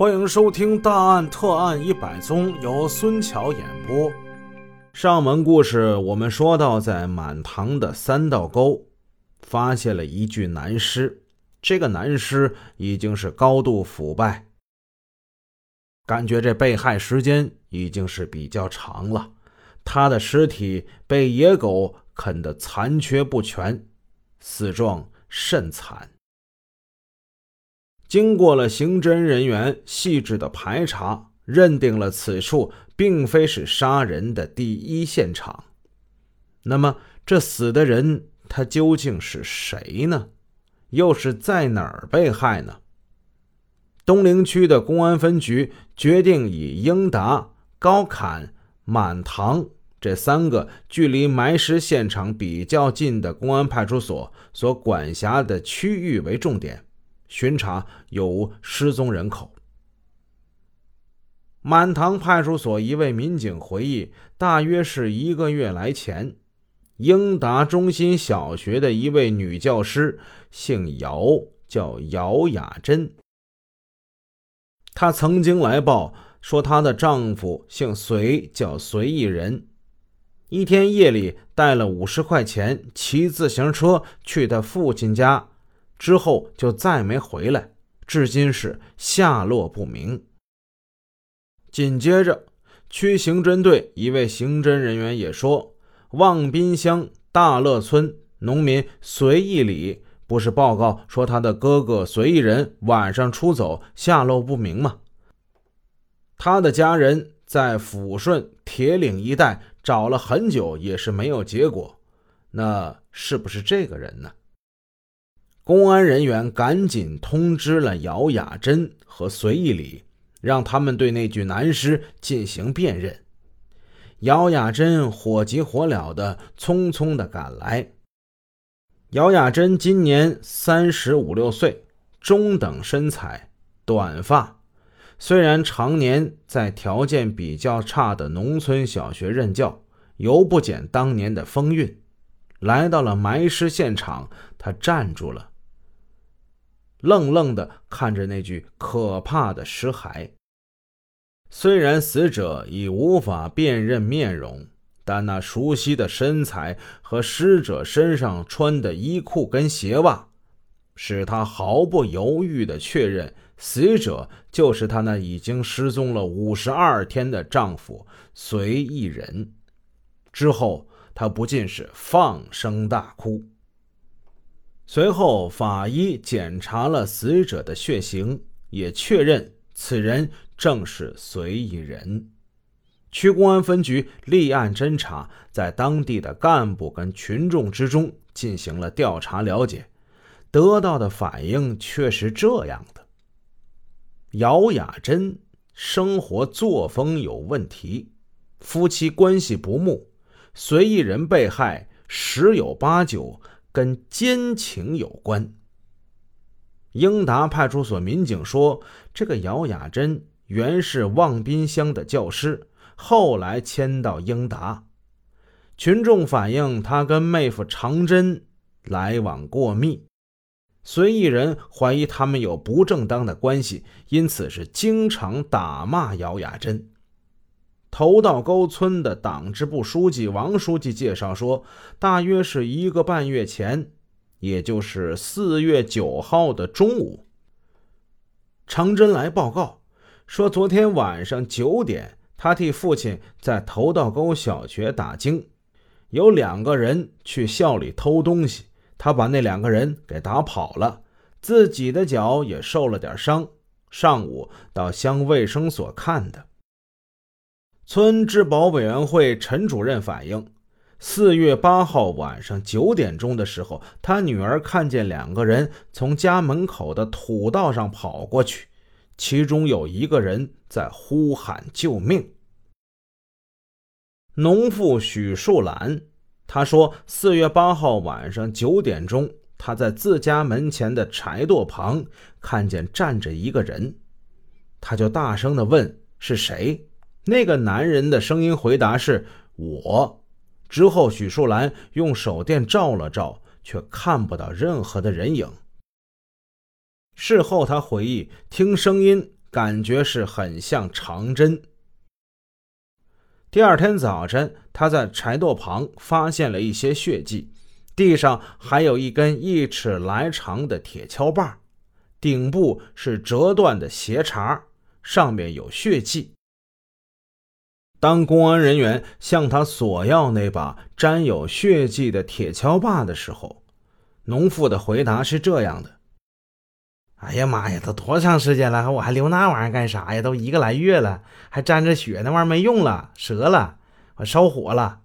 欢迎收听《大案特案一百宗》，由孙桥演播。上文故事我们说到，在满塘的三道沟，发现了一具男尸。这个男尸已经是高度腐败，感觉这被害时间已经是比较长了。他的尸体被野狗啃得残缺不全，死状甚惨。经过了刑侦人员细致的排查，认定了此处并非是杀人的第一现场。那么，这死的人他究竟是谁呢？又是在哪儿被害呢？东陵区的公安分局决定以英达、高坎、满堂这三个距离埋尸现场比较近的公安派出所所管辖的区域为重点。巡查有无失踪人口。满塘派出所一位民警回忆，大约是一个月来前，英达中心小学的一位女教师，姓姚，叫姚雅珍。她曾经来报说，她的丈夫姓隋，叫隋义人。一天夜里，带了五十块钱，骑自行车去她父亲家。之后就再没回来，至今是下落不明。紧接着，区刑侦队一位刑侦人员也说，望滨乡大乐村农民随义礼不是报告说他的哥哥随义人晚上出走，下落不明吗？他的家人在抚顺铁岭一带找了很久，也是没有结果。那是不是这个人呢？公安人员赶紧通知了姚雅珍和隋义礼，让他们对那具男尸进行辨认。姚雅珍火急火燎的匆匆的赶来。姚雅珍今年三十五六岁，中等身材，短发。虽然常年在条件比较差的农村小学任教，犹不减当年的风韵。来到了埋尸现场，他站住了。愣愣地看着那具可怕的尸骸。虽然死者已无法辨认面容，但那熟悉的身材和尸者身上穿的衣裤跟鞋袜，使他毫不犹豫地确认死者就是他那已经失踪了五十二天的丈夫随义人。之后，他不禁是放声大哭。随后，法医检查了死者的血型，也确认此人正是随义人。区公安分局立案侦查，在当地的干部跟群众之中进行了调查了解，得到的反应却是这样的：姚雅珍生活作风有问题，夫妻关系不睦，随义人被害十有八九。跟奸情有关。英达派出所民警说，这个姚雅珍原是望滨乡的教师，后来迁到英达。群众反映，他跟妹夫常真来往过密，随意人怀疑他们有不正当的关系，因此是经常打骂姚雅珍。头道沟村的党支部书记王书记介绍说，大约是一个半月前，也就是四月九号的中午，常真来报告说，昨天晚上九点，他替父亲在头道沟小学打更，有两个人去校里偷东西，他把那两个人给打跑了，自己的脚也受了点伤，上午到乡卫生所看的。村治保委员会陈主任反映，四月八号晚上九点钟的时候，他女儿看见两个人从家门口的土道上跑过去，其中有一个人在呼喊救命。农妇许树兰，她说，四月八号晚上九点钟，她在自家门前的柴垛旁看见站着一个人，她就大声的问是谁。那个男人的声音回答是我。之后，许树兰用手电照了照，却看不到任何的人影。事后，他回忆听声音感觉是很像长针。第二天早晨，他在柴垛旁发现了一些血迹，地上还有一根一尺来长的铁锹把，顶部是折断的斜茬，上面有血迹。当公安人员向他索要那把沾有血迹的铁锹把的时候，农妇的回答是这样的：“哎呀妈呀，都多长时间了，我还留那玩意儿干啥呀？都一个来月了，还沾着血，那玩意儿没用了，折了，我烧火了。”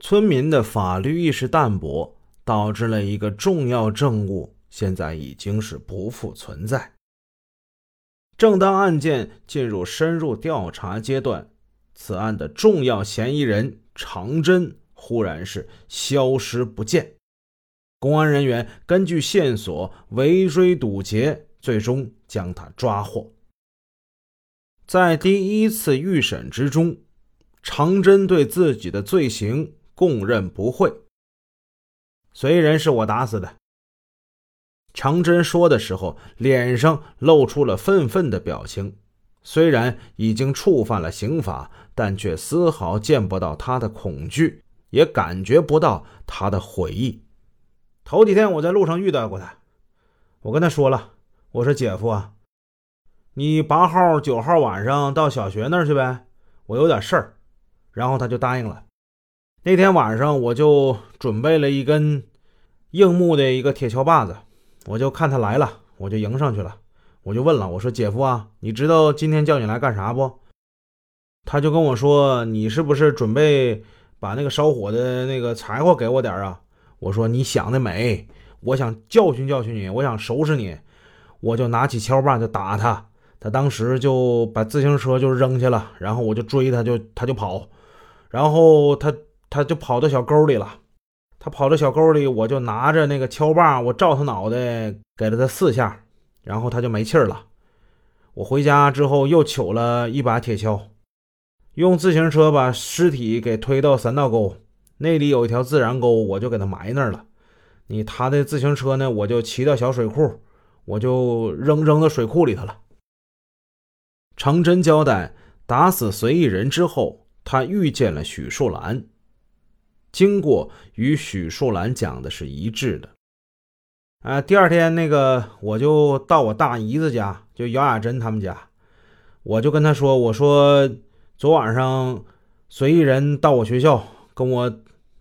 村民的法律意识淡薄，导致了一个重要证物现在已经是不复存在。正当案件进入深入调查阶段，此案的重要嫌疑人常真忽然是消失不见。公安人员根据线索围追堵截，最终将他抓获。在第一次预审之中，常真对自己的罪行供认不讳。虽然是我打死的。长真说的时候，脸上露出了愤愤的表情。虽然已经触犯了刑法，但却丝毫见不到他的恐惧，也感觉不到他的悔意。头几天我在路上遇到过他，我跟他说了：“我说姐夫啊，你八号、九号晚上到小学那儿去呗，我有点事儿。”然后他就答应了。那天晚上我就准备了一根硬木的一个铁锹把子。我就看他来了，我就迎上去了，我就问了，我说：“姐夫啊，你知道今天叫你来干啥不？”他就跟我说：“你是不是准备把那个烧火的那个柴火给我点啊？”我说：“你想的美，我想教训教训你，我想收拾你。”我就拿起锹把就打他，他当时就把自行车就扔下了，然后我就追他，就他就跑，然后他他就跑到小沟里了。他跑到小沟里，我就拿着那个锹把，我照他脑袋给了他四下，然后他就没气儿了。我回家之后又取了一把铁锹，用自行车把尸体给推到三道沟，那里有一条自然沟，我就给他埋那儿了。你他的自行车呢，我就骑到小水库，我就扔扔到水库里头了。常真交代，打死随意人之后，他遇见了许树兰。经过与许树兰讲的是一致的，啊，第二天那个我就到我大姨子家，就姚雅珍他们家，我就跟他说：“我说昨晚上随意人到我学校跟我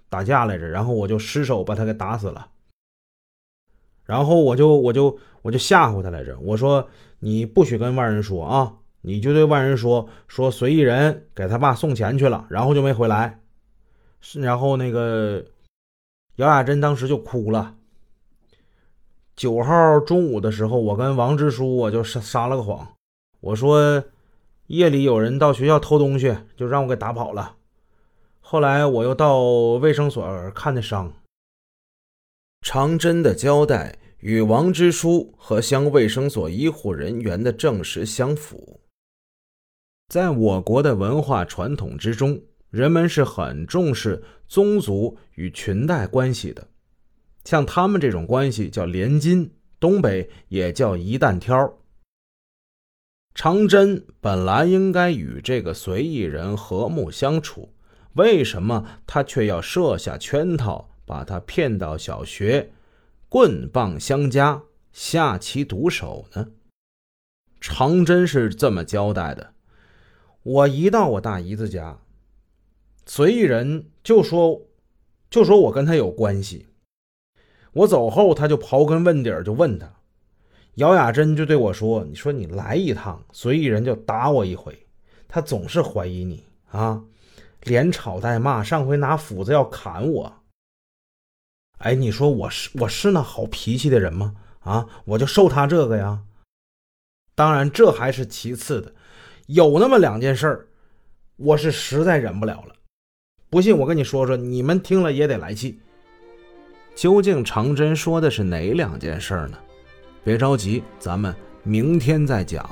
打架来着，然后我就失手把他给打死了。然后我就我就我就吓唬他来着，我说你不许跟外人说啊，你就对外人说说随意人给他爸送钱去了，然后就没回来。”然后那个姚雅珍当时就哭了。九号中午的时候，我跟王支书我就撒撒了个谎，我说夜里有人到学校偷东西，就让我给打跑了。后来我又到卫生所看的伤。常真的交代与王支书和乡卫生所医护人员的证实相符。在我国的文化传统之中。人们是很重视宗族与裙带关系的，像他们这种关系叫连襟，东北也叫一担挑。长真本来应该与这个随意人和睦相处，为什么他却要设下圈套，把他骗到小学，棍棒相加，下其毒手呢？长真是这么交代的：我一到我大姨子家。随意人就说，就说我跟他有关系。我走后，他就刨根问底儿就问他。姚雅珍就对我说：“你说你来一趟，随意人就打我一回。他总是怀疑你啊，连吵带骂。上回拿斧子要砍我。哎，你说我是我是那好脾气的人吗？啊，我就受他这个呀。当然，这还是其次的，有那么两件事儿，我是实在忍不了了。”不信我跟你说说，你们听了也得来气。究竟常真说的是哪两件事呢？别着急，咱们明天再讲。